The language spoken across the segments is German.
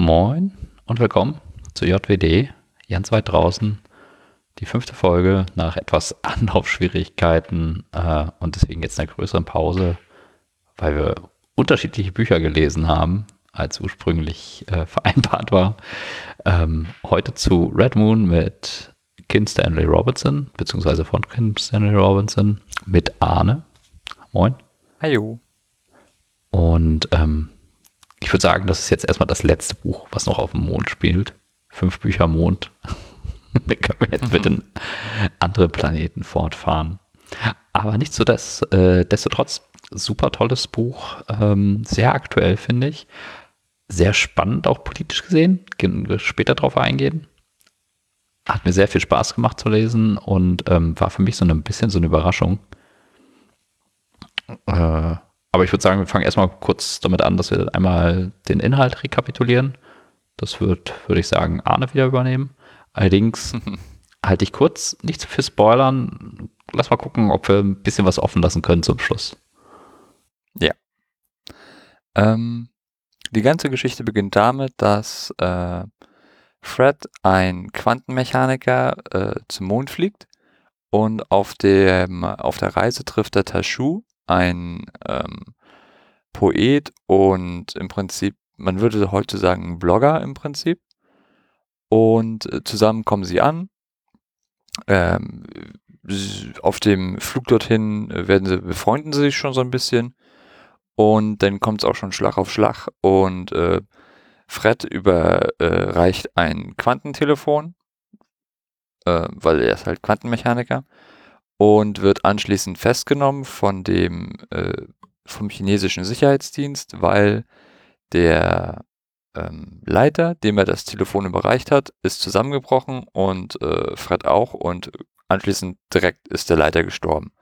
Moin und willkommen zu JWD, ganz weit draußen. Die fünfte Folge nach etwas Anlaufschwierigkeiten äh, und deswegen jetzt einer größeren Pause, weil wir unterschiedliche Bücher gelesen haben, als ursprünglich äh, vereinbart war. Ähm, heute zu Red Moon mit Kim Stanley Robinson, beziehungsweise von Kim Stanley Robinson mit Arne. Moin. Hallo. Und ähm, ich würde sagen, das ist jetzt erstmal das letzte Buch, was noch auf dem Mond spielt. Fünf Bücher Mond. da können wir jetzt mit den anderen Planeten fortfahren. Aber nicht so das, äh, super tolles Buch, ähm, sehr aktuell finde ich, sehr spannend auch politisch gesehen. Gehen wir später drauf eingehen. Hat mir sehr viel Spaß gemacht zu lesen und ähm, war für mich so ein bisschen so eine Überraschung. Äh, aber ich würde sagen, wir fangen erstmal kurz damit an, dass wir einmal den Inhalt rekapitulieren. Das wird, würde ich sagen, Arne wieder übernehmen. Allerdings halte ich kurz, nicht zu viel spoilern. Lass mal gucken, ob wir ein bisschen was offen lassen können zum Schluss. Ja. Ähm, die ganze Geschichte beginnt damit, dass äh, Fred, ein Quantenmechaniker, äh, zum Mond fliegt und auf, dem, auf der Reise trifft er Tashu, ein ähm, Poet und im Prinzip, man würde heute sagen, Blogger im Prinzip. Und äh, zusammen kommen sie an. Ähm, auf dem Flug dorthin werden sie, befreunden sie sich schon so ein bisschen. Und dann kommt es auch schon Schlag auf Schlag. Und äh, Fred überreicht äh, ein Quantentelefon, äh, weil er ist halt Quantenmechaniker und wird anschließend festgenommen von dem äh, vom chinesischen Sicherheitsdienst, weil der ähm, Leiter, dem er das Telefon überreicht hat, ist zusammengebrochen und äh, Fred auch und anschließend direkt ist der Leiter gestorben.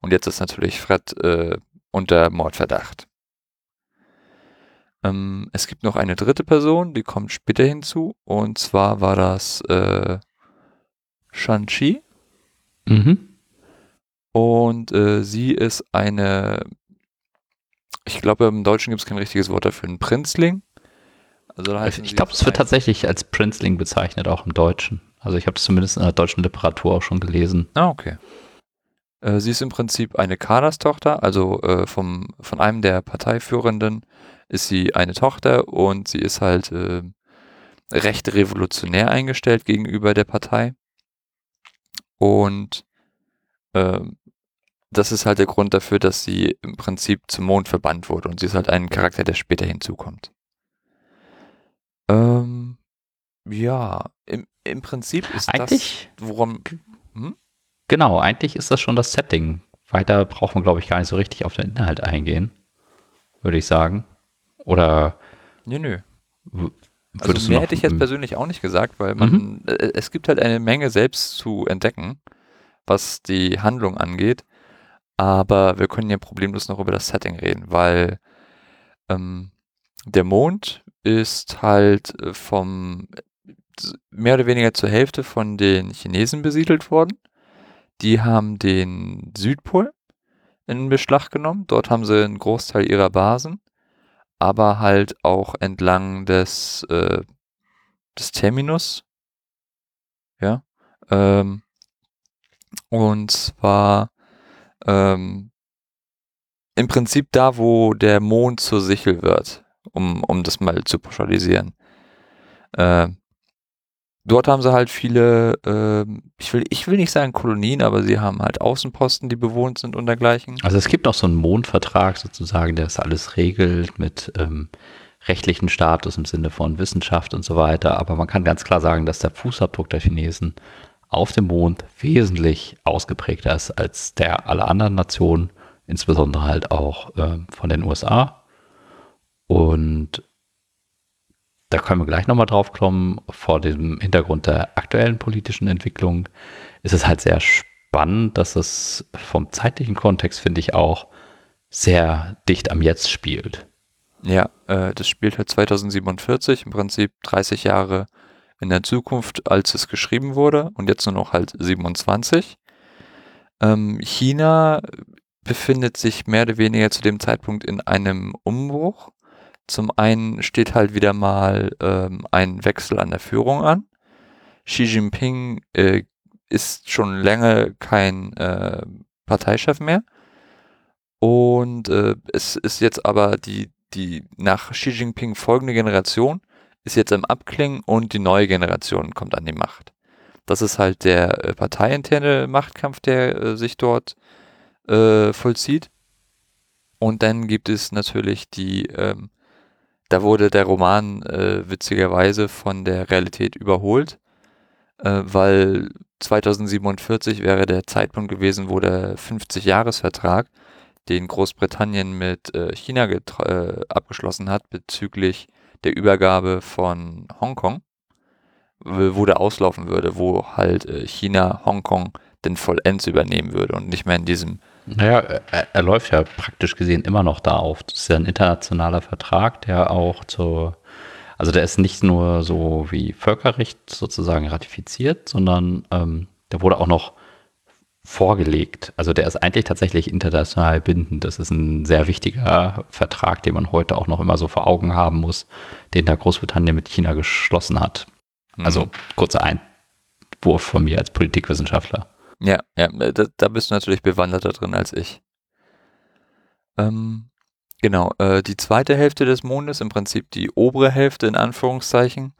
Und jetzt ist natürlich Fred äh, unter Mordverdacht. Ähm, es gibt noch eine dritte Person, die kommt später hinzu und zwar war das äh, Shang-Chi. Mhm. Und äh, sie ist eine, ich glaube im Deutschen gibt es kein richtiges Wort dafür, ein Prinzling. Also ich glaube, es wird tatsächlich als Prinzling bezeichnet, auch im Deutschen. Also ich habe es zumindest in der deutschen Literatur auch schon gelesen. Ah, okay. Äh, sie ist im Prinzip eine Kaderstochter, also äh, vom, von einem der Parteiführenden ist sie eine Tochter und sie ist halt äh, recht revolutionär eingestellt gegenüber der Partei. Und das ist halt der Grund dafür, dass sie im Prinzip zum Mond verbannt wurde und sie ist halt ein Charakter, der später hinzukommt. Ähm, ja, im, im Prinzip ist eigentlich, das, worum. Hm? Genau, eigentlich ist das schon das Setting. Weiter braucht man, glaube ich, gar nicht so richtig auf den Inhalt eingehen, würde ich sagen. Oder. Nö, nö. Also mehr hätte ich jetzt persönlich auch nicht gesagt, weil man, mhm. Äh, es gibt halt eine Menge selbst zu entdecken was die Handlung angeht. Aber wir können ja problemlos noch über das Setting reden, weil ähm, der Mond ist halt äh, vom mehr oder weniger zur Hälfte von den Chinesen besiedelt worden. Die haben den Südpol in Beschlag genommen. Dort haben sie einen Großteil ihrer Basen, aber halt auch entlang des, äh, des Terminus. Ja. Ähm, und zwar ähm, im Prinzip da, wo der Mond zur Sichel wird, um, um das mal zu pauschalisieren. Äh, dort haben sie halt viele, äh, ich, will, ich will nicht sagen Kolonien, aber sie haben halt Außenposten, die bewohnt sind und dergleichen. Also es gibt noch so einen Mondvertrag sozusagen, der das alles regelt mit ähm, rechtlichen Status im Sinne von Wissenschaft und so weiter. Aber man kann ganz klar sagen, dass der Fußabdruck der Chinesen auf dem Mond wesentlich ausgeprägter ist als der aller anderen Nationen, insbesondere halt auch äh, von den USA. Und da können wir gleich nochmal drauf kommen. Vor dem Hintergrund der aktuellen politischen Entwicklung ist es halt sehr spannend, dass es vom zeitlichen Kontext, finde ich, auch sehr dicht am Jetzt spielt. Ja, äh, das spielt halt 2047, im Prinzip 30 Jahre in der Zukunft, als es geschrieben wurde und jetzt nur noch halt 27. Ähm, China befindet sich mehr oder weniger zu dem Zeitpunkt in einem Umbruch, Zum einen steht halt wieder mal ähm, ein Wechsel an der Führung an. Xi Jinping äh, ist schon länger kein äh, Parteichef mehr. Und äh, es ist jetzt aber die, die nach Xi Jinping folgende Generation ist jetzt im Abklingen und die neue Generation kommt an die Macht. Das ist halt der äh, parteiinterne Machtkampf, der äh, sich dort äh, vollzieht. Und dann gibt es natürlich die, ähm, da wurde der Roman äh, witzigerweise von der Realität überholt, äh, weil 2047 wäre der Zeitpunkt gewesen, wo der 50-Jahres-Vertrag, den Großbritannien mit äh, China abgeschlossen hat bezüglich der Übergabe von Hongkong, wo der auslaufen würde, wo halt äh, China Hongkong denn vollends übernehmen würde und nicht mehr in diesem naja, er, er, läuft ja praktisch gesehen immer noch da auf. Das ist ja ein internationaler Vertrag, der auch zur, also der ist nicht nur so wie Völkerrecht sozusagen ratifiziert, sondern ähm, der wurde auch noch vorgelegt. Also der ist eigentlich tatsächlich international bindend. Das ist ein sehr wichtiger Vertrag, den man heute auch noch immer so vor Augen haben muss, den da Großbritannien mit China geschlossen hat. Mhm. Also kurzer Einwurf von mir als Politikwissenschaftler. Ja, ja, da, da bist du natürlich bewanderter drin als ich. Ähm, genau, äh, die zweite Hälfte des Mondes, im Prinzip die obere Hälfte in Anführungszeichen,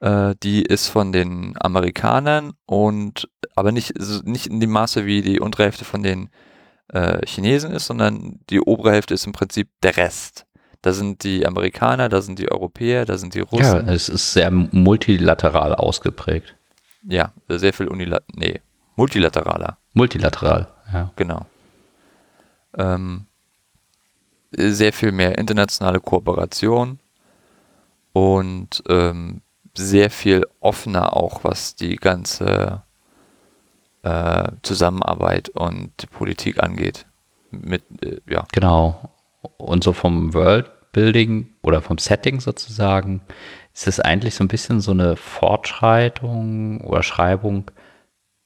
äh, die ist von den Amerikanern und aber nicht, nicht in dem Maße wie die untere Hälfte von den äh, Chinesen ist, sondern die obere Hälfte ist im Prinzip der Rest. Da sind die Amerikaner, da sind die Europäer, da sind die Russen. Ja, es ist sehr multilateral ausgeprägt. Ja, sehr viel unilateral. Nee, Multilateraler. Multilateral, ja. Genau. Ähm, sehr viel mehr internationale Kooperation und ähm, sehr viel offener auch, was die ganze äh, Zusammenarbeit und Politik angeht. Mit, äh, ja. Genau. Und so vom Worldbuilding oder vom Setting sozusagen ist es eigentlich so ein bisschen so eine Fortschreitung oder Schreibung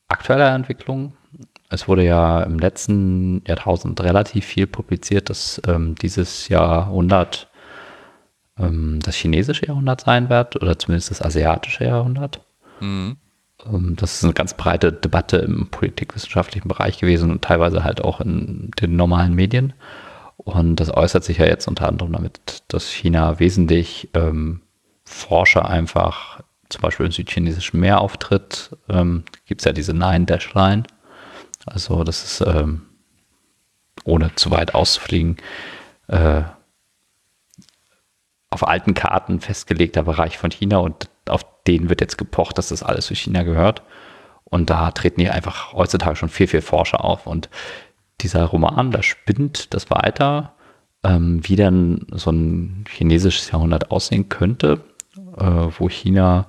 aktueller Entwicklung. Es wurde ja im letzten Jahrtausend relativ viel publiziert, dass ähm, dieses Jahrhundert ähm, das chinesische Jahrhundert sein wird oder zumindest das asiatische Jahrhundert. Mhm. Ähm, das ist eine ganz breite Debatte im politikwissenschaftlichen Bereich gewesen und teilweise halt auch in den normalen Medien. Und das äußert sich ja jetzt unter anderem damit, dass China wesentlich ähm, Forscher einfach zum Beispiel im südchinesischen Meer auftritt, ähm, gibt es ja diese Nine-Dash-Line. Also das ist, ähm, ohne zu weit auszufliegen, äh, auf alten Karten festgelegter Bereich von China und auf den wird jetzt gepocht, dass das alles zu China gehört. Und da treten hier einfach heutzutage schon viel, viel Forscher auf. Und dieser Roman, da spinnt das weiter, ähm, wie dann so ein chinesisches Jahrhundert aussehen könnte, äh, wo China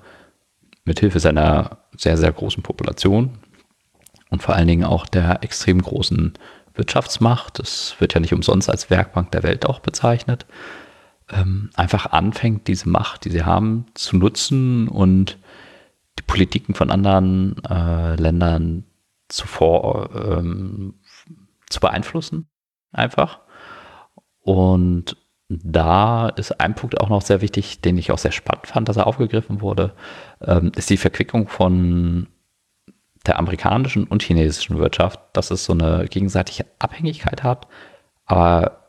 mithilfe seiner sehr, sehr großen Population und vor allen Dingen auch der extrem großen Wirtschaftsmacht, das wird ja nicht umsonst als Werkbank der Welt auch bezeichnet, ähm, einfach anfängt, diese Macht, die sie haben, zu nutzen und die Politiken von anderen äh, Ländern zuvor ähm, zu beeinflussen, einfach. Und da ist ein Punkt auch noch sehr wichtig, den ich auch sehr spannend fand, dass er aufgegriffen wurde, ähm, ist die Verquickung von der amerikanischen und chinesischen Wirtschaft, dass es so eine gegenseitige Abhängigkeit hat, aber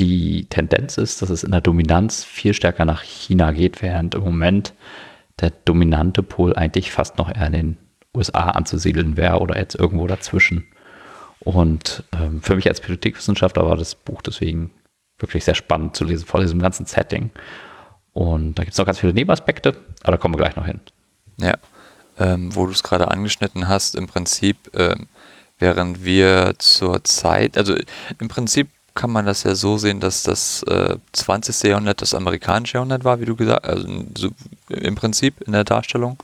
die Tendenz ist, dass es in der Dominanz viel stärker nach China geht, während im Moment der dominante Pol eigentlich fast noch eher in den USA anzusiedeln wäre oder jetzt irgendwo dazwischen. Und ähm, für mich als Politikwissenschaftler war das Buch deswegen wirklich sehr spannend zu lesen, vor diesem ganzen Setting. Und da gibt es noch ganz viele Nebenaspekte, aber da kommen wir gleich noch hin. Ja, ähm, wo du es gerade angeschnitten hast, im Prinzip, ähm, während wir zur Zeit, also im Prinzip kann man das ja so sehen, dass das äh, 20. Jahrhundert das amerikanische Jahrhundert war, wie du gesagt hast, also so im Prinzip in der Darstellung.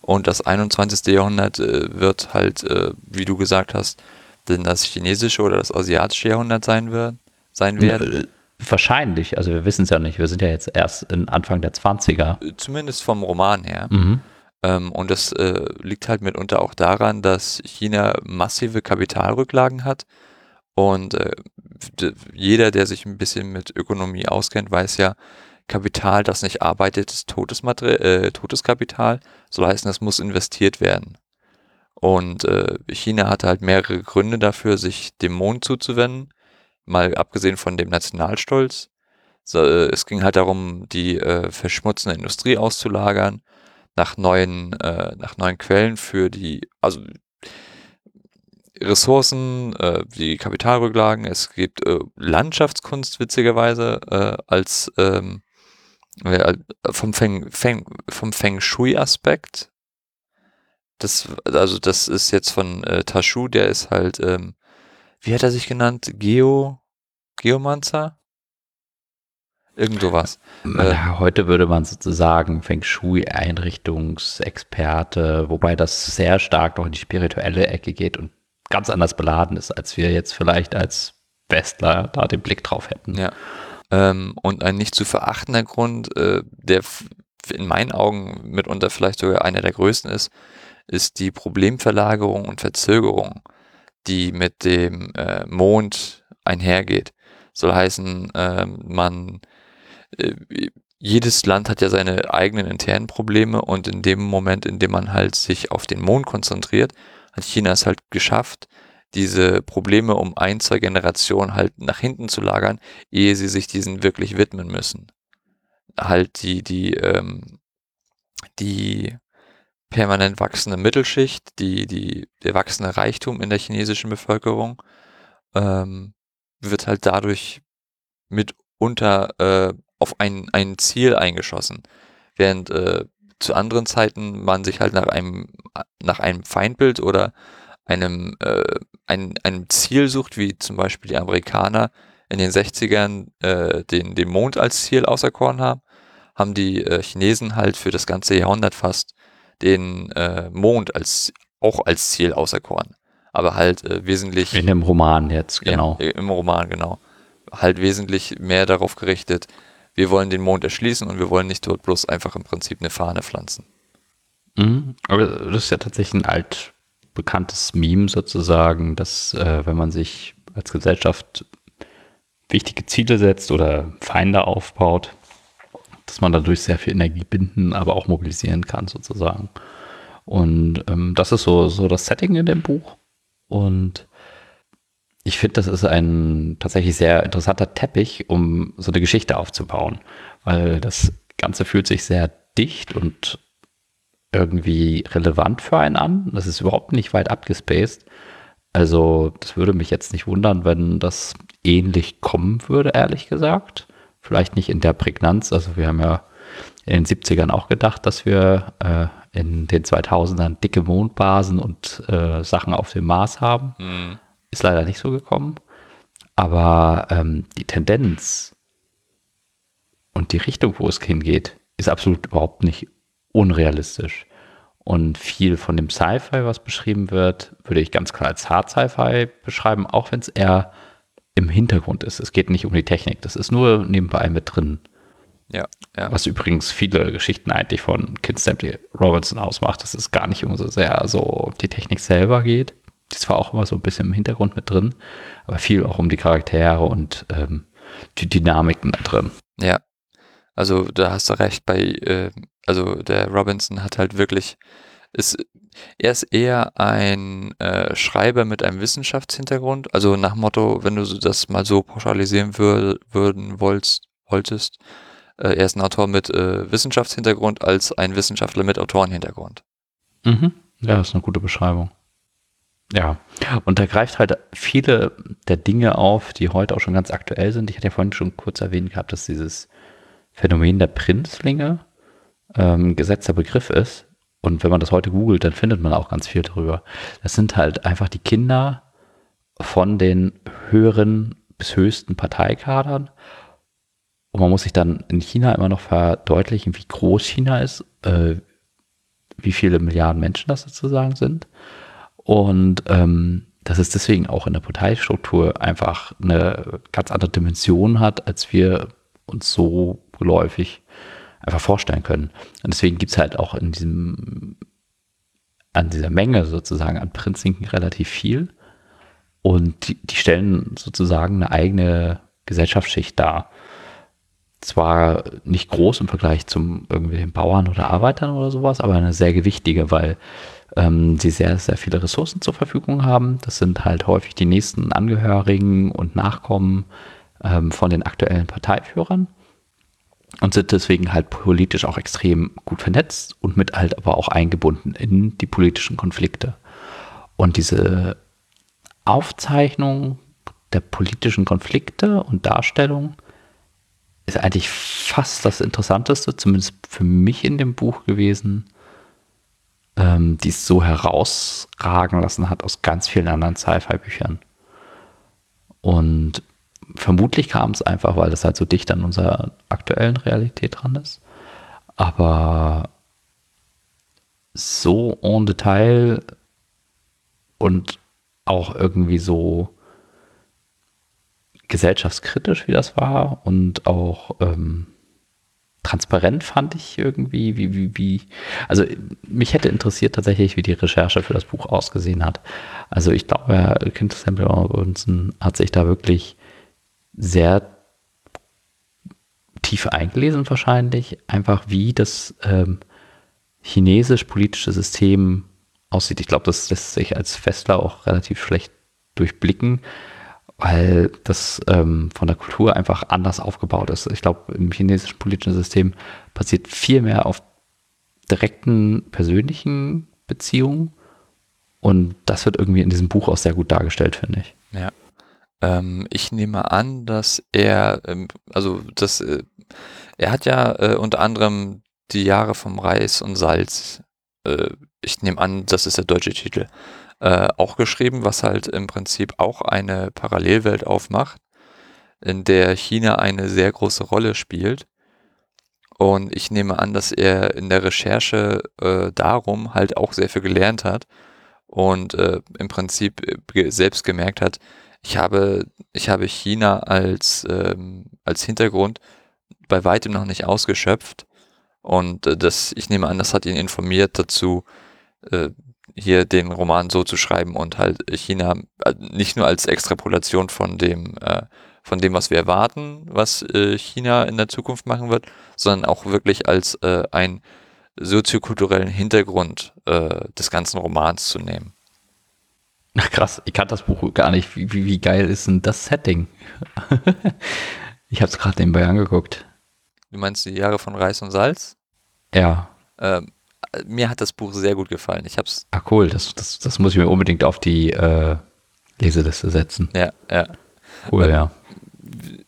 Und das 21. Jahrhundert äh, wird halt, äh, wie du gesagt hast, denn das chinesische oder das asiatische Jahrhundert sein wird sein werden? Äh, wahrscheinlich, also wir wissen es ja nicht. Wir sind ja jetzt erst in Anfang der 20er. Äh, zumindest vom Roman her. Mhm. Ähm, und das äh, liegt halt mitunter auch daran, dass China massive Kapitalrücklagen hat. Und äh, jeder, der sich ein bisschen mit Ökonomie auskennt, weiß ja, Kapital, das nicht arbeitet, ist totes, Mater äh, totes Kapital. Soll heißen, das muss investiert werden. Und äh, China hatte halt mehrere Gründe dafür, sich dem Mond zuzuwenden. Mal abgesehen von dem Nationalstolz. So, äh, es ging halt darum, die äh, verschmutzende Industrie auszulagern, nach neuen, äh, nach neuen Quellen für die, also Ressourcen, äh, die Kapitalrücklagen. Es gibt äh, Landschaftskunst witzigerweise äh, als ähm, äh, vom Feng, Feng, vom Feng Shui-Aspekt. Das, also das ist jetzt von äh, Tashu, der ist halt, ähm, wie hat er sich genannt? Geo, Geomanzer? Irgend sowas. Äh, heute würde man sozusagen Feng Shui-Einrichtungsexperte, wobei das sehr stark noch in die spirituelle Ecke geht und ganz anders beladen ist, als wir jetzt vielleicht als Westler da den Blick drauf hätten. Ja. Ähm, und ein nicht zu verachtender Grund, äh, der in meinen Augen mitunter vielleicht sogar einer der größten ist, ist die Problemverlagerung und Verzögerung, die mit dem äh, Mond einhergeht. Soll heißen, äh, man jedes Land hat ja seine eigenen internen Probleme und in dem Moment, in dem man halt sich auf den Mond konzentriert, hat China es halt geschafft, diese Probleme um ein, zwei Generationen halt nach hinten zu lagern, ehe sie sich diesen wirklich widmen müssen. Halt die, die, ähm, die permanent wachsende Mittelschicht, die, die, der wachsende Reichtum in der chinesischen Bevölkerung ähm, wird halt dadurch mitunter äh, auf ein, ein Ziel eingeschossen. Während äh, zu anderen Zeiten man sich halt nach einem, nach einem Feindbild oder einem, äh, ein, einem Ziel sucht, wie zum Beispiel die Amerikaner in den 60ern äh, den, den Mond als Ziel auserkoren haben, haben die äh, Chinesen halt für das ganze Jahrhundert fast den äh, Mond als auch als Ziel auserkoren. Aber halt äh, wesentlich. In dem Roman jetzt, genau. Ja, Im Roman, genau. Halt wesentlich mehr darauf gerichtet, wir wollen den Mond erschließen und wir wollen nicht dort bloß einfach im Prinzip eine Fahne pflanzen. Mhm, aber das ist ja tatsächlich ein alt bekanntes Meme sozusagen, dass äh, wenn man sich als Gesellschaft wichtige Ziele setzt oder Feinde aufbaut, dass man dadurch sehr viel Energie binden, aber auch mobilisieren kann sozusagen. Und ähm, das ist so, so das Setting in dem Buch. Und ich finde, das ist ein tatsächlich sehr interessanter Teppich, um so eine Geschichte aufzubauen, weil das Ganze fühlt sich sehr dicht und irgendwie relevant für einen an. Das ist überhaupt nicht weit abgespaced. Also, das würde mich jetzt nicht wundern, wenn das ähnlich kommen würde, ehrlich gesagt. Vielleicht nicht in der Prägnanz. Also, wir haben ja in den 70ern auch gedacht, dass wir äh, in den 2000ern dicke Mondbasen und äh, Sachen auf dem Mars haben. Mhm. Ist leider nicht so gekommen. Aber ähm, die Tendenz und die Richtung, wo es hingeht, ist absolut überhaupt nicht unrealistisch. Und viel von dem Sci-Fi, was beschrieben wird, würde ich ganz klar als Hard Sci-Fi beschreiben, auch wenn es eher im Hintergrund ist. Es geht nicht um die Technik, das ist nur nebenbei mit drin. Ja, ja. Was übrigens viele Geschichten eigentlich von Kid Stanley Robinson ausmacht, dass es gar nicht um so sehr so die Technik selber geht. Die ist zwar auch immer so ein bisschen im Hintergrund mit drin, aber viel auch um die Charaktere und ähm, die Dynamiken da drin. Ja, also da hast du recht bei, äh, also der Robinson hat halt wirklich, ist, er ist eher ein äh, Schreiber mit einem Wissenschaftshintergrund, also nach Motto, wenn du das mal so pauschalisieren wür würden wolltest, wolltest, äh, er ist ein Autor mit äh, Wissenschaftshintergrund als ein Wissenschaftler mit Autorenhintergrund. Mhm. Ja, das ist eine gute Beschreibung. Ja, und er greift halt viele der Dinge auf, die heute auch schon ganz aktuell sind. Ich hatte ja vorhin schon kurz erwähnt gehabt, dass dieses Phänomen der Prinzlinge ähm, gesetzter Begriff ist. Und wenn man das heute googelt, dann findet man auch ganz viel darüber. Das sind halt einfach die Kinder von den höheren bis höchsten Parteikadern. Und man muss sich dann in China immer noch verdeutlichen, wie groß China ist, äh, wie viele Milliarden Menschen das sozusagen sind. Und ähm, dass es deswegen auch in der Parteistruktur einfach eine ganz andere Dimension hat, als wir uns so geläufig einfach vorstellen können. Und deswegen gibt es halt auch in diesem, an dieser Menge sozusagen an Prinzinken relativ viel. Und die, die stellen sozusagen eine eigene Gesellschaftsschicht dar. Zwar nicht groß im Vergleich zum irgendwelchen Bauern oder Arbeitern oder sowas, aber eine sehr gewichtige, weil ähm, sie sehr, sehr viele Ressourcen zur Verfügung haben. Das sind halt häufig die nächsten Angehörigen und Nachkommen ähm, von den aktuellen Parteiführern und sind deswegen halt politisch auch extrem gut vernetzt und mit halt aber auch eingebunden in die politischen Konflikte. Und diese Aufzeichnung der politischen Konflikte und Darstellung ist eigentlich fast das Interessanteste, zumindest für mich in dem Buch gewesen, ähm, die es so herausragen lassen hat aus ganz vielen anderen Sci-Fi-Büchern. Und vermutlich kam es einfach, weil das halt so dicht an unserer aktuellen Realität dran ist. Aber so en Detail und auch irgendwie so gesellschaftskritisch, wie das war und auch ähm, transparent fand ich irgendwie, wie, wie, wie, also mich hätte interessiert tatsächlich, wie die Recherche für das Buch ausgesehen hat. Also ich glaube, Herr Kind Samuel Robinson hat sich da wirklich sehr tief eingelesen wahrscheinlich, einfach wie das ähm, chinesisch-politische System aussieht. Ich glaube, das lässt sich als Festler auch relativ schlecht durchblicken, weil das ähm, von der Kultur einfach anders aufgebaut ist. Ich glaube, im chinesischen politischen System passiert viel mehr auf direkten persönlichen Beziehungen und das wird irgendwie in diesem Buch auch sehr gut dargestellt, finde ich. Ja. Ähm, ich nehme an, dass er, ähm, also das, äh, er hat ja äh, unter anderem die Jahre vom Reis und Salz äh, ich nehme an, das ist der deutsche Titel, äh, auch geschrieben, was halt im Prinzip auch eine Parallelwelt aufmacht, in der China eine sehr große Rolle spielt. Und ich nehme an, dass er in der Recherche äh, darum halt auch sehr viel gelernt hat und äh, im Prinzip äh, selbst gemerkt hat, ich habe, ich habe China als, ähm, als Hintergrund bei weitem noch nicht ausgeschöpft und äh, das, ich nehme an, das hat ihn informiert dazu, äh, hier den Roman so zu schreiben und halt China äh, nicht nur als Extrapolation von dem, äh, von dem, was wir erwarten, was äh, China in der Zukunft machen wird, sondern auch wirklich als äh, einen soziokulturellen Hintergrund äh, des ganzen Romans zu nehmen. Ach krass, ich kannte das Buch gar nicht. Wie, wie, wie geil ist denn das Setting? ich habe es gerade nebenbei angeguckt. Du meinst die Jahre von Reis und Salz? Ja. Ähm, mir hat das Buch sehr gut gefallen. Ich hab's. Ah, cool. Das, das, das muss ich mir unbedingt auf die äh, Leseliste setzen. Ja, ja. Cool, ja.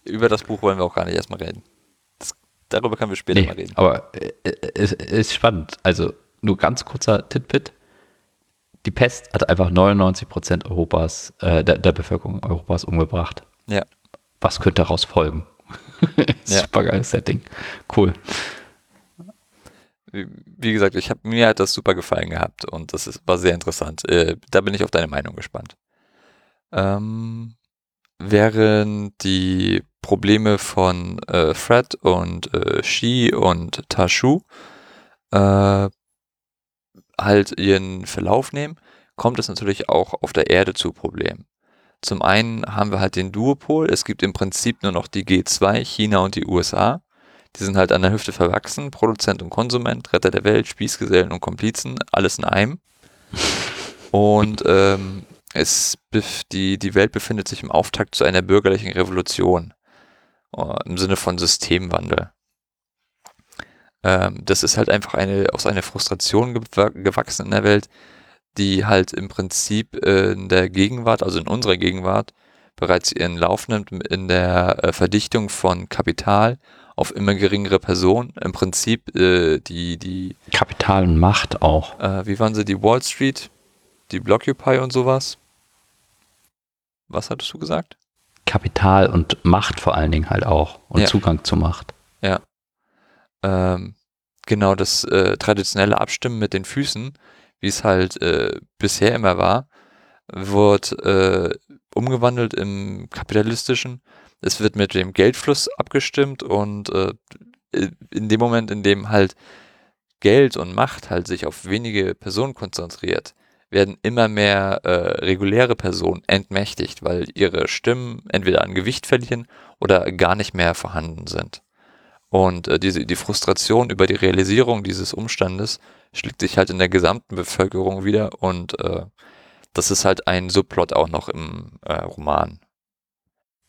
Über das Buch wollen wir auch gar nicht erstmal reden. Das, darüber können wir später nee, mal reden. Aber äh, es ist spannend. Also, nur ganz kurzer Titbit. Die Pest hat einfach 99 Prozent Europas, äh, der, der Bevölkerung Europas umgebracht. Ja. Was könnte daraus folgen? ja. Super geiles Setting. Cool. Wie gesagt, ich hab, mir hat das super gefallen gehabt und das ist, war sehr interessant. Äh, da bin ich auf deine Meinung gespannt. Ähm, während die Probleme von äh, Fred und äh, Shi und Tashu äh, halt ihren Verlauf nehmen, kommt es natürlich auch auf der Erde zu Problemen. Zum einen haben wir halt den Duopol. Es gibt im Prinzip nur noch die G2, China und die USA. Die sind halt an der Hüfte verwachsen. Produzent und Konsument, Retter der Welt, Spießgesellen und Komplizen, alles in einem. Und ähm, es, die, die Welt befindet sich im Auftakt zu einer bürgerlichen Revolution. Äh, Im Sinne von Systemwandel. Ähm, das ist halt einfach eine, aus einer Frustration gewachsen in der Welt, die halt im Prinzip in der Gegenwart, also in unserer Gegenwart, bereits ihren Lauf nimmt in der äh, Verdichtung von Kapital auf immer geringere Personen. Im Prinzip äh, die, die Kapital und Macht auch. Äh, wie waren sie? Die Wall Street, die Blockupy und sowas. Was hattest du gesagt? Kapital und Macht vor allen Dingen halt auch und ja. Zugang zur Macht. Ja. Ähm, genau, das äh, traditionelle Abstimmen mit den Füßen wie es halt äh, bisher immer war, wird äh, umgewandelt im kapitalistischen. Es wird mit dem Geldfluss abgestimmt und äh, in dem Moment, in dem halt Geld und Macht halt sich auf wenige Personen konzentriert, werden immer mehr äh, reguläre Personen entmächtigt, weil ihre Stimmen entweder an Gewicht verlieren oder gar nicht mehr vorhanden sind. Und äh, diese, die Frustration über die Realisierung dieses Umstandes schlägt sich halt in der gesamten Bevölkerung wieder und äh, das ist halt ein Subplot auch noch im äh, Roman.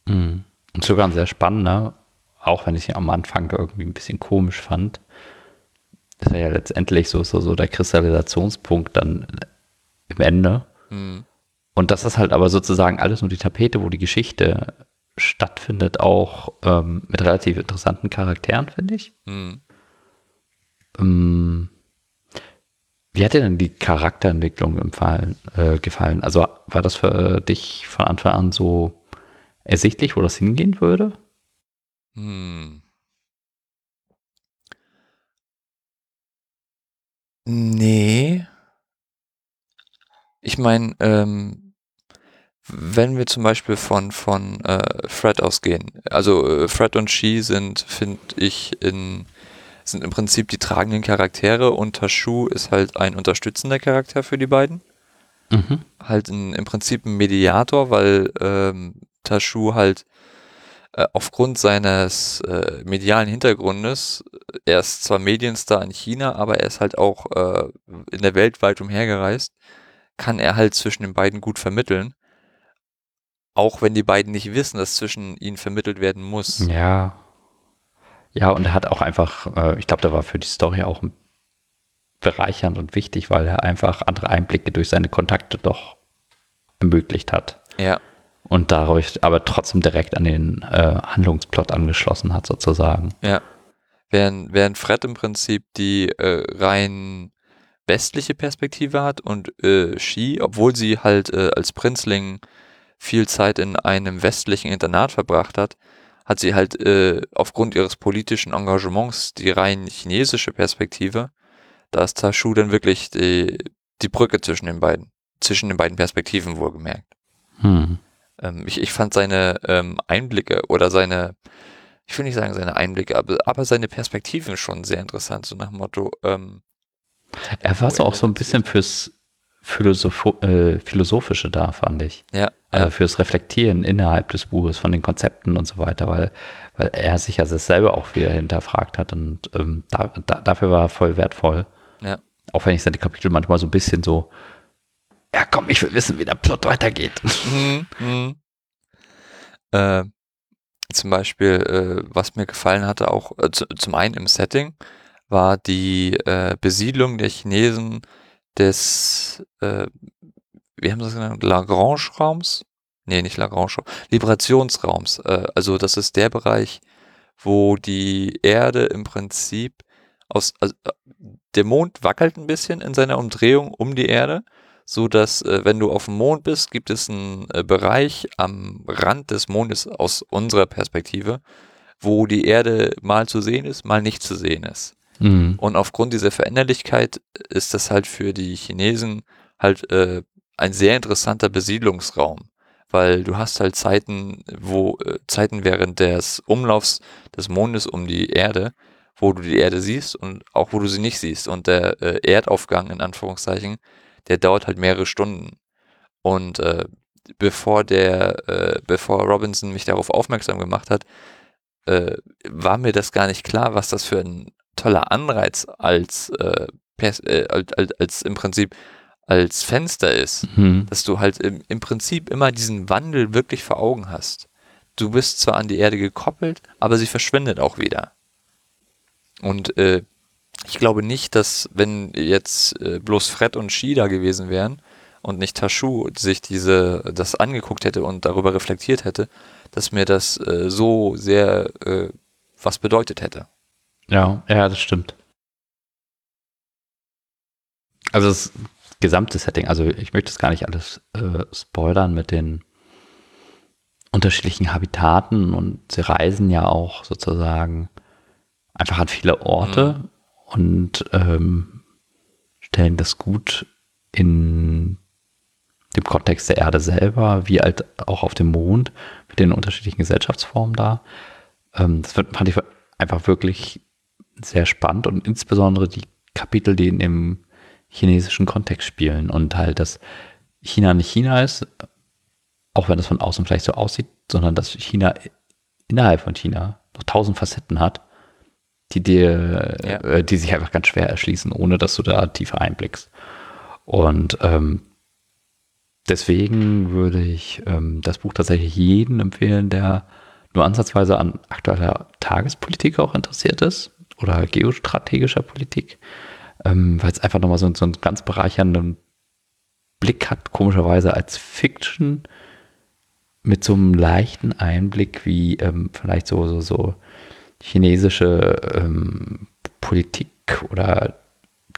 Mhm. Und sogar ein sehr spannender, auch wenn ich ihn am Anfang irgendwie ein bisschen komisch fand. Das ist ja letztendlich so, so, so der Kristallisationspunkt dann im Ende. Mhm. Und das ist halt aber sozusagen alles nur die Tapete, wo die Geschichte stattfindet, auch ähm, mit relativ interessanten Charakteren, finde ich. Mhm. Ähm, wie hat dir denn die Charakterentwicklung empfallen, äh, gefallen? Also war das für dich von Anfang an so ersichtlich, wo das hingehen würde? Hm. Nee. Ich meine, ähm, wenn wir zum Beispiel von, von äh, Fred ausgehen, also äh, Fred und She sind, finde ich, in, sind im Prinzip die tragenden Charaktere und Tashu ist halt ein unterstützender Charakter für die beiden. Mhm. Halt ein, im Prinzip ein Mediator, weil ähm, Tashu halt äh, aufgrund seines äh, medialen Hintergrundes, er ist zwar Medienstar in China, aber er ist halt auch äh, in der Welt weit umhergereist, kann er halt zwischen den beiden gut vermitteln. Auch wenn die beiden nicht wissen, dass zwischen ihnen vermittelt werden muss. Ja. Ja, und er hat auch einfach, äh, ich glaube, da war für die Story auch bereichernd und wichtig, weil er einfach andere Einblicke durch seine Kontakte doch ermöglicht hat. Ja und dadurch aber trotzdem direkt an den äh, Handlungsplot angeschlossen hat, sozusagen. Ja. Während, während Fred im Prinzip die äh, rein westliche Perspektive hat und äh, Shi, obwohl sie halt äh, als Prinzling viel Zeit in einem westlichen Internat verbracht hat, hat sie halt äh, aufgrund ihres politischen Engagements die rein chinesische Perspektive. Da ist Tashu dann wirklich die, die Brücke zwischen den beiden, zwischen den beiden Perspektiven wohlgemerkt. Hm. Ähm, ich, ich fand seine ähm, Einblicke oder seine, ich will nicht sagen seine Einblicke, aber, aber seine Perspektiven schon sehr interessant, so nach dem Motto. Ähm, er war so auch so ein bisschen fürs Philosoph äh, Philosophische da, fand ich. Ja. Äh, fürs Reflektieren innerhalb des Buches von den Konzepten und so weiter, weil, weil er sich ja selber auch wieder hinterfragt hat und ähm, da, da, dafür war er voll wertvoll. Ja. Auch wenn ich seine Kapitel manchmal so ein bisschen so ja komm, ich will wissen, wie der Plot weitergeht. Mhm, mhm. Äh, zum Beispiel, äh, was mir gefallen hatte, auch äh, zu, zum einen im Setting, war die äh, Besiedlung der Chinesen des, äh, wie haben sie das genannt, Lagrange-Raums? Nee, nicht Lagrange, Librationsraums. Äh, also das ist der Bereich, wo die Erde im Prinzip aus, also, der Mond wackelt ein bisschen in seiner Umdrehung um die Erde so dass äh, wenn du auf dem Mond bist, gibt es einen äh, Bereich am Rand des Mondes aus unserer Perspektive, wo die Erde mal zu sehen ist, mal nicht zu sehen ist. Mhm. Und aufgrund dieser Veränderlichkeit ist das halt für die Chinesen halt äh, ein sehr interessanter Besiedlungsraum, weil du hast halt Zeiten, wo äh, Zeiten während des Umlaufs des Mondes um die Erde, wo du die Erde siehst und auch wo du sie nicht siehst. Und der äh, Erdaufgang in Anführungszeichen der dauert halt mehrere Stunden. Und äh, bevor der, äh, bevor Robinson mich darauf aufmerksam gemacht hat, äh, war mir das gar nicht klar, was das für ein toller Anreiz als, äh, äh, als, als, als im Prinzip als Fenster ist, mhm. dass du halt im, im Prinzip immer diesen Wandel wirklich vor Augen hast. Du bist zwar an die Erde gekoppelt, aber sie verschwindet auch wieder. Und äh, ich glaube nicht, dass wenn jetzt äh, bloß Fred und Shi gewesen wären und nicht Tashu sich diese das angeguckt hätte und darüber reflektiert hätte, dass mir das äh, so sehr äh, was bedeutet hätte. Ja, ja, das stimmt. Also das gesamte Setting, also ich möchte es gar nicht alles äh, spoilern mit den unterschiedlichen Habitaten und sie reisen ja auch sozusagen einfach an viele Orte. Mhm und ähm, stellen das gut in dem Kontext der Erde selber, wie halt auch auf dem Mond mit den unterschiedlichen Gesellschaftsformen da. Ähm, das fand ich einfach wirklich sehr spannend und insbesondere die Kapitel, die in dem chinesischen Kontext spielen und halt, dass China nicht China ist, auch wenn das von außen vielleicht so aussieht, sondern dass China innerhalb von China noch tausend Facetten hat, die dir, ja. äh, die sich einfach ganz schwer erschließen, ohne dass du da tiefer einblickst. Und ähm, deswegen würde ich ähm, das Buch tatsächlich jedem empfehlen, der nur ansatzweise an aktueller Tagespolitik auch interessiert ist oder geostrategischer Politik, ähm, weil es einfach nochmal so, so einen ganz bereichernden Blick hat, komischerweise als Fiction mit so einem leichten Einblick, wie ähm, vielleicht so, so, so chinesische ähm, Politik oder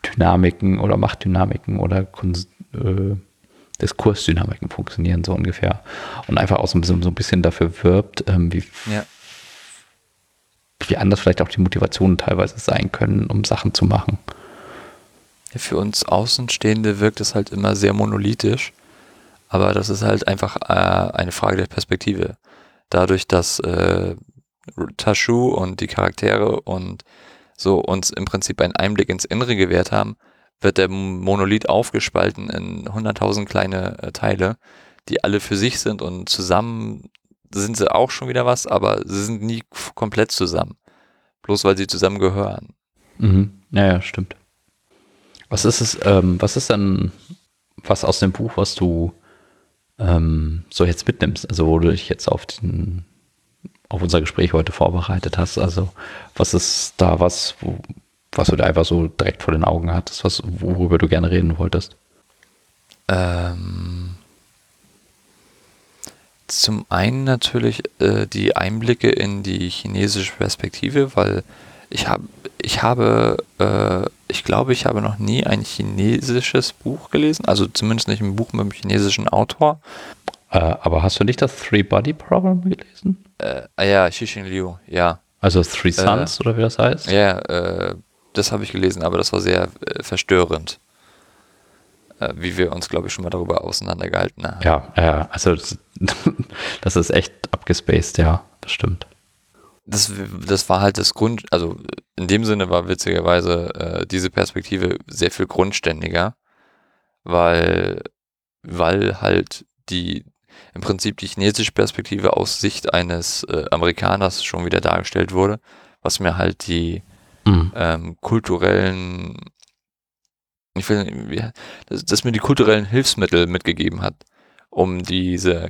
Dynamiken oder Machtdynamiken oder Kunst, äh, Diskursdynamiken funktionieren, so ungefähr. Und einfach auch so ein bisschen, dafür wirbt, ähm, wie, ja. wie anders vielleicht auch die Motivationen teilweise sein können, um Sachen zu machen. Ja, für uns Außenstehende wirkt es halt immer sehr monolithisch, aber das ist halt einfach äh, eine Frage der Perspektive. Dadurch, dass äh, Tashu und die Charaktere und so uns im Prinzip einen Einblick ins Innere gewährt haben, wird der Monolith aufgespalten in 100.000 kleine äh, Teile, die alle für sich sind und zusammen sind sie auch schon wieder was, aber sie sind nie komplett zusammen. Bloß weil sie zusammen gehören. Mhm. Naja, stimmt. Was ist es, ähm, was ist denn was aus dem Buch, was du ähm, so jetzt mitnimmst? Also wo du dich jetzt auf den, auf unser Gespräch heute vorbereitet hast. Also was ist da was, wo, was du da einfach so direkt vor den Augen hattest, was, worüber du gerne reden wolltest? Ähm, zum einen natürlich äh, die Einblicke in die chinesische Perspektive, weil ich habe, ich habe, äh, ich glaube, ich habe noch nie ein chinesisches Buch gelesen, also zumindest nicht ein Buch mit einem chinesischen Autor. Äh, aber hast du nicht das Three-Body-Problem gelesen? Äh, ah ja, Xixin Liu, ja. Also Three Sons äh, oder wie das heißt? Ja, äh, das habe ich gelesen, aber das war sehr äh, verstörend. Äh, wie wir uns, glaube ich, schon mal darüber auseinandergehalten haben. Ja, ja, also das, ist echt abgespaced, ja, das stimmt. Das, das war halt das Grund, also in dem Sinne war witzigerweise äh, diese Perspektive sehr viel grundständiger, weil, weil halt die, im Prinzip die chinesische Perspektive aus Sicht eines äh, Amerikaners schon wieder dargestellt wurde, was mir halt die mhm. ähm, kulturellen, ich will, dass, dass mir die kulturellen Hilfsmittel mitgegeben hat, um diese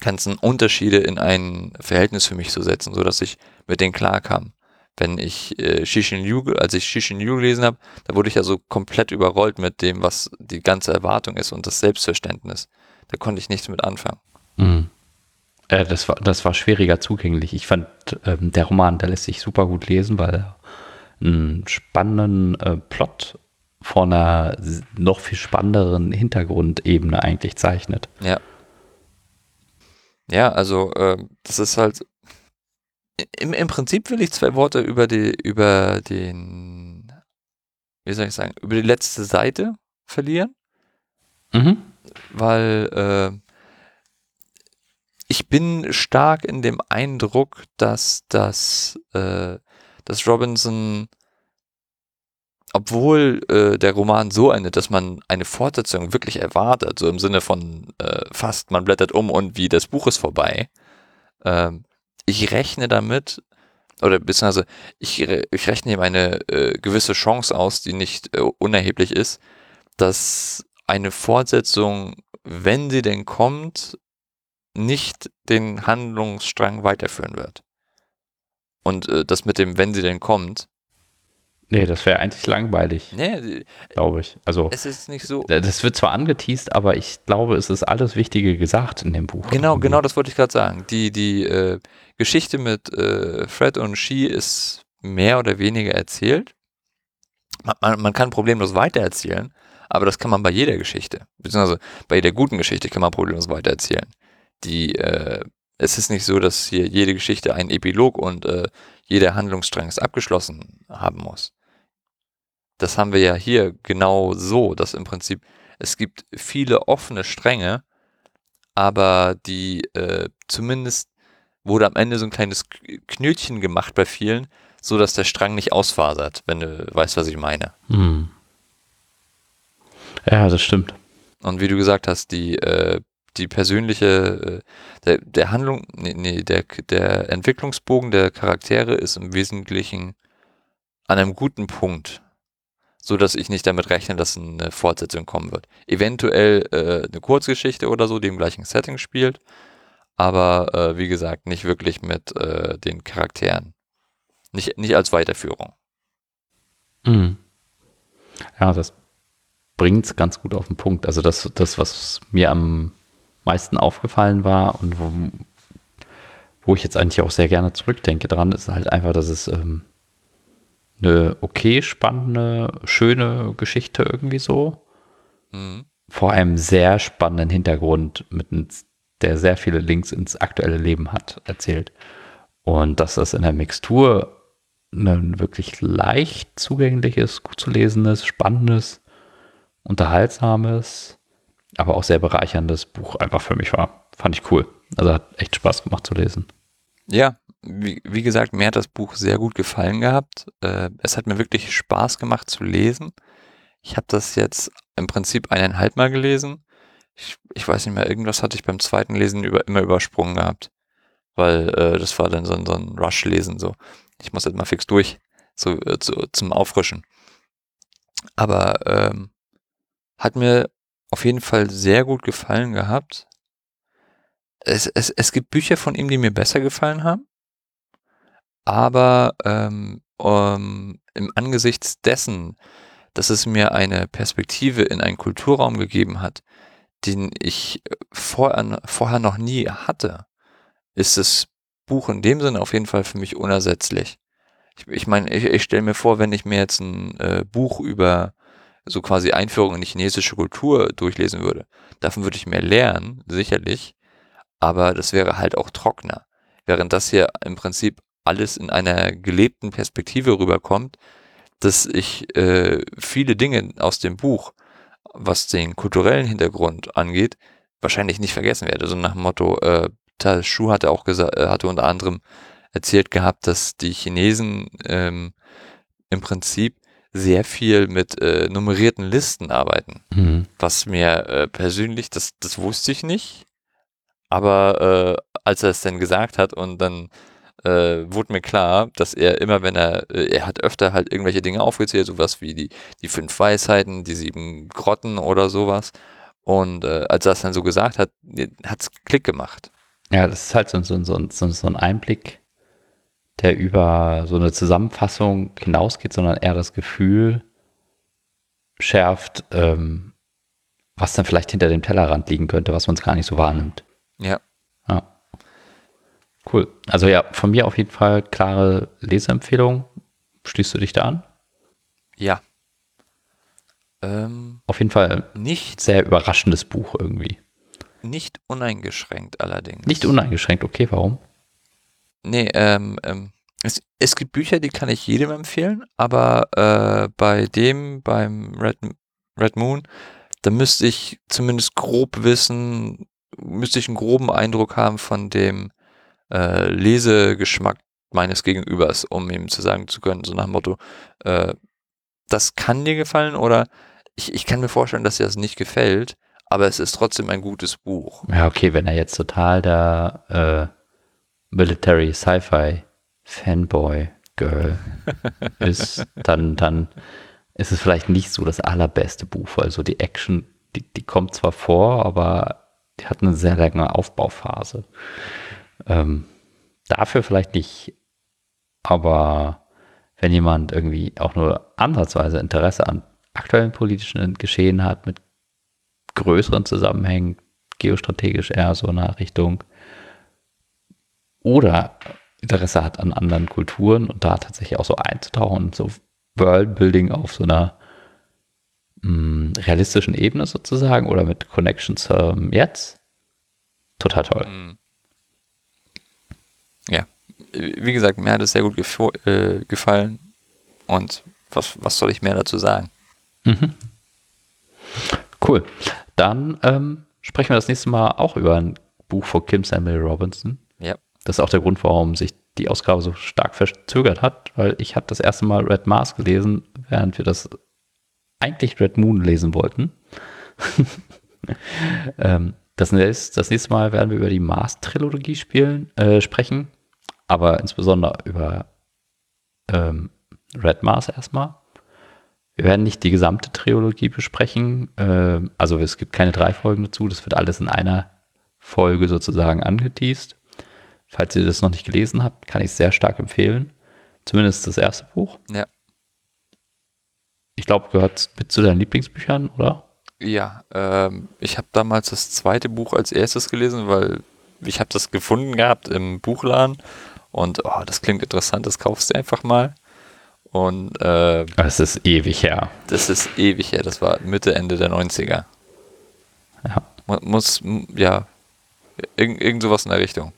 ganzen Unterschiede in ein Verhältnis für mich zu setzen, sodass ich mit denen klarkam. Wenn ich äh, Shishin Yu, als ich Shishin Yu gelesen habe, da wurde ich ja so komplett überrollt mit dem, was die ganze Erwartung ist und das Selbstverständnis. Da konnte ich nichts mit anfangen. Mhm. Äh, das, war, das war schwieriger zugänglich. Ich fand, ähm, der Roman, der lässt sich super gut lesen, weil er einen spannenden äh, Plot vor einer noch viel spannenderen Hintergrundebene eigentlich zeichnet. Ja. Ja, also äh, das ist halt im, im Prinzip will ich zwei Worte über die über den wie soll ich sagen über die letzte Seite verlieren, mhm. Weil äh, ich bin stark in dem Eindruck, dass das äh, dass Robinson, obwohl äh, der Roman so endet, dass man eine Fortsetzung wirklich erwartet, so im Sinne von äh, fast, man blättert um und wie das Buch ist vorbei, äh, ich rechne damit, oder beziehungsweise ich, ich rechne ihm eine äh, gewisse Chance aus, die nicht äh, unerheblich ist, dass eine Fortsetzung, wenn sie denn kommt, nicht den Handlungsstrang weiterführen wird. Und äh, das mit dem, wenn sie denn kommt. Nee, das wäre eigentlich langweilig. Nee, glaube ich. Also, es ist nicht so. Das wird zwar angeteased, aber ich glaube, es ist alles Wichtige gesagt in dem Buch. Genau, genau, das wollte ich gerade sagen. Die, die äh, Geschichte mit äh, Fred und She ist mehr oder weniger erzählt. Man, man, man kann problemlos weitererzählen, aber das kann man bei jeder Geschichte. Beziehungsweise bei jeder guten Geschichte kann man problemlos weitererzählen. Die äh, es ist nicht so, dass hier jede Geschichte einen Epilog und äh, jeder Handlungsstrang ist abgeschlossen haben muss. Das haben wir ja hier genau so, dass im Prinzip es gibt viele offene Stränge, aber die äh, zumindest wurde am Ende so ein kleines Knötchen gemacht bei vielen, so dass der Strang nicht ausfasert, wenn du weißt, was ich meine. Hm. Ja, das stimmt. Und wie du gesagt hast, die, äh, die persönliche, äh, der, der Handlung, nee, nee, der, der Entwicklungsbogen der Charaktere ist im Wesentlichen an einem guten Punkt, so dass ich nicht damit rechne, dass eine Fortsetzung kommen wird. Eventuell äh, eine Kurzgeschichte oder so, die im gleichen Setting spielt, aber äh, wie gesagt, nicht wirklich mit äh, den Charakteren. Nicht, nicht als Weiterführung. Mhm. Ja, das bringt es ganz gut auf den Punkt. Also das, das, was mir am meisten aufgefallen war und wo, wo ich jetzt eigentlich auch sehr gerne zurückdenke dran, ist halt einfach, dass es ähm, eine okay spannende, schöne Geschichte irgendwie so. Mhm. Vor einem sehr spannenden Hintergrund, mit einem, der sehr viele Links ins aktuelle Leben hat, erzählt. Und dass das in der Mixtur ein wirklich leicht zugängliches, gut zu lesendes, spannendes, unterhaltsames, aber auch sehr bereicherndes Buch einfach für mich war. Fand ich cool. Also hat echt Spaß gemacht zu lesen. Ja, wie, wie gesagt, mir hat das Buch sehr gut gefallen gehabt. Äh, es hat mir wirklich Spaß gemacht zu lesen. Ich habe das jetzt im Prinzip eineinhalb Mal gelesen. Ich, ich weiß nicht mehr, irgendwas hatte ich beim zweiten Lesen über, immer übersprungen gehabt. Weil äh, das war dann so, so ein Rush-Lesen so. Ich muss jetzt mal fix durch, so, äh, zu, zum Auffrischen. Aber ähm, hat mir auf jeden Fall sehr gut gefallen gehabt. Es, es, es gibt Bücher von ihm, die mir besser gefallen haben. Aber ähm, um, im Angesichts dessen, dass es mir eine Perspektive in einen Kulturraum gegeben hat, den ich vorher, vorher noch nie hatte, ist das Buch in dem Sinne auf jeden Fall für mich unersetzlich. Ich, ich meine, ich, ich stelle mir vor, wenn ich mir jetzt ein äh, Buch über so quasi Einführung in die chinesische Kultur durchlesen würde, davon würde ich mehr lernen, sicherlich, aber das wäre halt auch trockener. Während das hier im Prinzip alles in einer gelebten Perspektive rüberkommt, dass ich äh, viele Dinge aus dem Buch, was den kulturellen Hintergrund angeht, wahrscheinlich nicht vergessen werde. So nach dem Motto, äh, Schuh hatte auch gesagt, äh, hatte unter anderem erzählt gehabt, dass die Chinesen ähm, im Prinzip sehr viel mit äh, nummerierten Listen arbeiten. Mhm. Was mir äh, persönlich, das, das wusste ich nicht. Aber äh, als er es dann gesagt hat und dann äh, wurde mir klar, dass er immer, wenn er, äh, er hat öfter halt irgendwelche Dinge aufgezählt, sowas wie die, die fünf Weisheiten, die sieben Grotten oder sowas. Und äh, als er es dann so gesagt hat, hat es Klick gemacht. Ja, das ist halt so, so, so, so, so ein Einblick, der über so eine Zusammenfassung hinausgeht, sondern eher das Gefühl schärft, ähm, was dann vielleicht hinter dem Tellerrand liegen könnte, was man es gar nicht so wahrnimmt. Ja. Ja. Cool. Also ja, von mir auf jeden Fall klare Leseempfehlung. Schließt du dich da an? Ja. Ähm, auf jeden Fall nicht sehr überraschendes Buch irgendwie. Nicht uneingeschränkt allerdings. Nicht uneingeschränkt, okay, warum? Nee, ähm, ähm, es, es gibt Bücher, die kann ich jedem empfehlen, aber äh, bei dem, beim Red, Red Moon, da müsste ich zumindest grob wissen, müsste ich einen groben Eindruck haben von dem äh, Lesegeschmack meines Gegenübers, um ihm zu sagen zu können, so nach dem Motto, äh, das kann dir gefallen oder ich, ich kann mir vorstellen, dass dir das nicht gefällt, aber es ist trotzdem ein gutes Buch. Ja, okay, wenn er jetzt total der äh, Military Sci-Fi Fanboy Girl ist, dann, dann ist es vielleicht nicht so das allerbeste Buch. Also die Action, die, die kommt zwar vor, aber die hat eine sehr lange Aufbauphase. Ähm, dafür vielleicht nicht, aber wenn jemand irgendwie auch nur ansatzweise Interesse an aktuellen politischen Geschehen hat, mit größeren Zusammenhängen, geostrategisch eher so in der Richtung, oder Interesse hat an anderen Kulturen und da tatsächlich auch so einzutauchen und so Worldbuilding auf so einer mh, mm, realistischen Ebene sozusagen oder mit Connections ähm, jetzt. Total toll. Mhm. Ja, wie gesagt, mir hat es sehr gut äh, gefallen und was, was soll ich mehr dazu sagen? Mhm. Cool. Dann ähm, sprechen wir das nächste Mal auch über ein Buch von Kim Samuel Robinson. Ja. Das ist auch der Grund, warum sich die Ausgabe so stark verzögert hat, weil ich habe das erste Mal Red Mars gelesen, während wir das eigentlich Red Moon lesen wollten. ähm, das, nächste, das nächste Mal werden wir über die Mars-Trilogie äh, sprechen, aber insbesondere über ähm, Red Mars erstmal. Wir werden nicht die gesamte Trilogie besprechen, äh, also es gibt keine drei Folgen dazu, das wird alles in einer Folge sozusagen angeteased. Falls ihr das noch nicht gelesen habt, kann ich es sehr stark empfehlen. Zumindest das erste Buch. Ja. Ich glaube, gehört mit zu deinen Lieblingsbüchern, oder? Ja, ähm, ich habe damals das zweite Buch als erstes gelesen, weil ich habe das gefunden gehabt im Buchladen und oh, das klingt interessant, das kaufst du einfach mal. Und äh, es ist ewig her. Das ist ewig her, das war Mitte, Ende der 90er. Ja. Muss, ja, irgend, irgend sowas in der Richtung.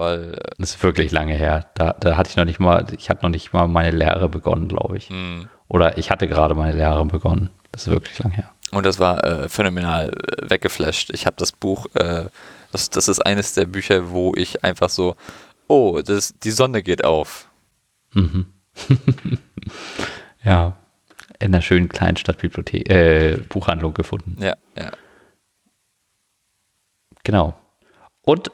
Weil. Äh, das ist wirklich lange her. Da, da hatte ich noch nicht mal, ich hatte noch nicht mal meine Lehre begonnen, glaube ich. Hm. Oder ich hatte gerade meine Lehre begonnen. Das ist wirklich lang her. Und das war äh, phänomenal äh, weggeflasht. Ich habe das Buch, äh, das, das ist eines der Bücher, wo ich einfach so, oh, das, die Sonne geht auf. Mhm. ja, in einer schönen kleinen Stadtbibliothek, äh, Buchhandlung gefunden. Ja, ja. Genau. Und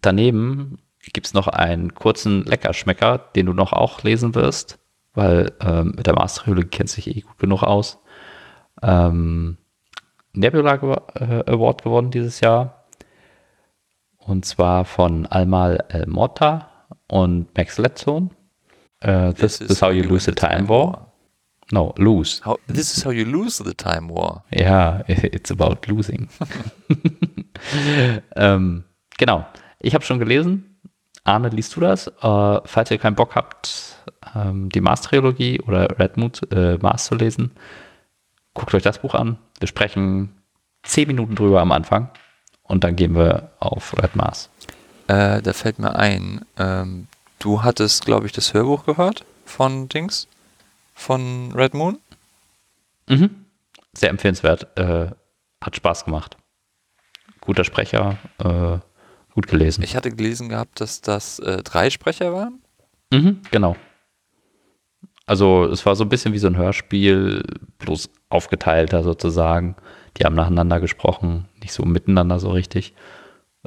daneben gibt es noch einen kurzen Leckerschmecker, den du noch auch lesen wirst, weil ähm, mit der Masterhöhle kennt sich eh gut genug aus. Ähm, Nebula äh, Award gewonnen dieses Jahr. Und zwar von Almal El Morta und Max Letzone. Uh, this, this, is how you lose the time, time war. war. No, lose. How, this is how you lose the time war. Ja, it's about losing. ähm, genau. Ich habe schon gelesen. Arne, liest du das? Äh, falls ihr keinen Bock habt, ähm, die Mars-Trilogie oder Redmond äh, Mars zu lesen, guckt euch das Buch an. Wir sprechen zehn Minuten drüber am Anfang und dann gehen wir auf Red Mars. Äh, da fällt mir ein, ähm, du hattest, glaube ich, das Hörbuch gehört von Dings, von Red Moon. Mhm. Sehr empfehlenswert. Äh, hat Spaß gemacht. Guter Sprecher, äh, gut gelesen. Ich hatte gelesen gehabt, dass das äh, drei Sprecher waren. Mhm, genau. Also es war so ein bisschen wie so ein Hörspiel, bloß aufgeteilter sozusagen. Die haben nacheinander gesprochen, nicht so miteinander so richtig.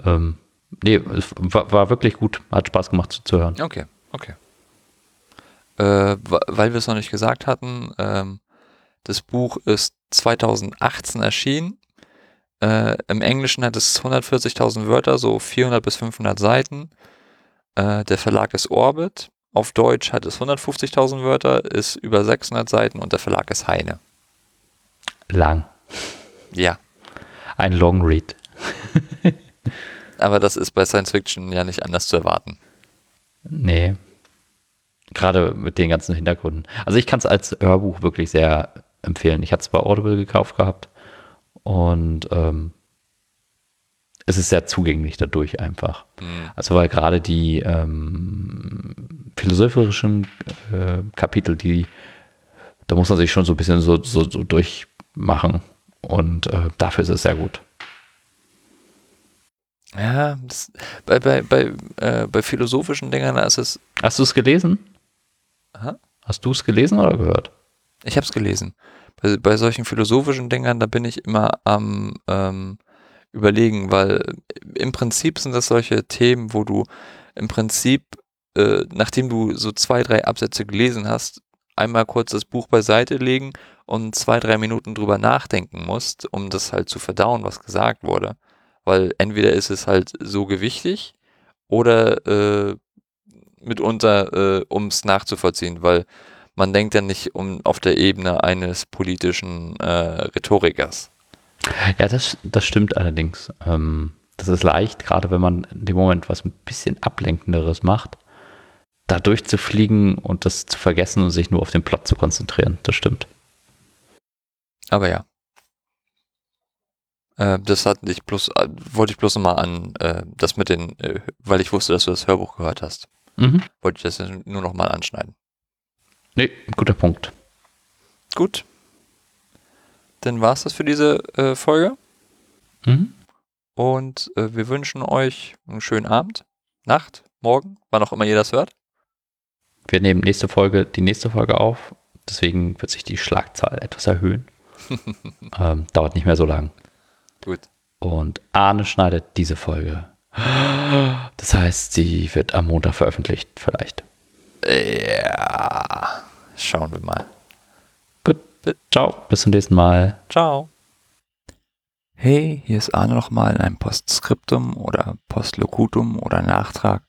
Ähm, nee, es war, war, wirklich gut, hat Spaß gemacht zuzuhören. Okay, okay. Äh, weil wir es noch nicht gesagt hatten, ähm, das Buch ist 2018 erschienen. Äh, Im Englischen hat es 140.000 Wörter, so 400 bis 500 Seiten. Äh, der Verlag ist Orbit. Auf Deutsch hat es 150.000 Wörter, ist über 600 Seiten und der Verlag ist Heine. Lang. Ja. Ein Long Read. Aber das ist bei Science Fiction ja nicht anders zu erwarten. Nee. Gerade mit den ganzen Hintergründen. Also ich kann es als Hörbuch wirklich sehr empfehlen. Ich hatte es bei Audible gekauft gehabt und ähm, es ist sehr zugänglich dadurch einfach. Mhm. Also weil gerade die ähm, philosophischen äh, Kapitel, die da muss man sich schon so ein bisschen so, so, so durchmachen und äh, dafür ist es sehr gut. Ja, das, bei, bei, bei, äh, bei philosophischen Dingern ist es. Hast du es gelesen? Aha. Hast du es gelesen oder gehört? Ich habe es gelesen. Bei, bei solchen philosophischen Dingern, da bin ich immer am ähm, überlegen, weil im Prinzip sind das solche Themen, wo du im Prinzip, äh, nachdem du so zwei, drei Absätze gelesen hast, einmal kurz das Buch beiseite legen und zwei, drei Minuten drüber nachdenken musst, um das halt zu verdauen, was gesagt wurde. Weil entweder ist es halt so gewichtig oder äh, mitunter, äh, um es nachzuvollziehen, weil man denkt ja nicht um, auf der Ebene eines politischen äh, Rhetorikers. Ja, das, das stimmt allerdings. Ähm, das ist leicht, gerade wenn man in dem Moment was ein bisschen Ablenkenderes macht, da durchzufliegen und das zu vergessen und sich nur auf den Plot zu konzentrieren. Das stimmt. Aber ja. Äh, das hat ich bloß, äh, wollte ich bloß nochmal an, äh, das mit den, äh, weil ich wusste, dass du das Hörbuch gehört hast. Mhm. Wollte ich das nur nochmal anschneiden. Nee, guter Punkt. Gut. Dann war es das für diese äh, Folge. Mhm. Und äh, wir wünschen euch einen schönen Abend, Nacht, Morgen, wann auch immer ihr das hört. Wir nehmen nächste Folge, die nächste Folge auf. deswegen wird sich die Schlagzahl etwas erhöhen. ähm, dauert nicht mehr so lang. Gut. Und Arne schneidet diese Folge. Das heißt, sie wird am Montag veröffentlicht, vielleicht. Ja. Schauen wir mal. Gut, ciao, bis zum nächsten Mal. Ciao. Hey, hier ist Arne nochmal in einem Postskriptum oder Postlocutum oder Nachtrag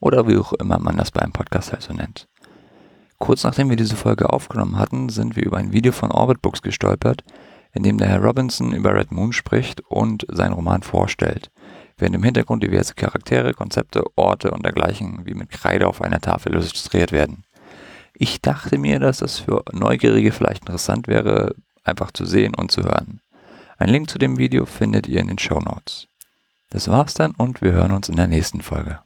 oder wie auch immer man das bei einem Podcast halt so nennt. Kurz nachdem wir diese Folge aufgenommen hatten, sind wir über ein Video von Orbit Books gestolpert, in dem der Herr Robinson über Red Moon spricht und seinen Roman vorstellt, während im Hintergrund diverse Charaktere, Konzepte, Orte und dergleichen wie mit Kreide auf einer Tafel illustriert werden. Ich dachte mir, dass das für Neugierige vielleicht interessant wäre, einfach zu sehen und zu hören. Ein Link zu dem Video findet ihr in den Show Notes. Das war's dann und wir hören uns in der nächsten Folge.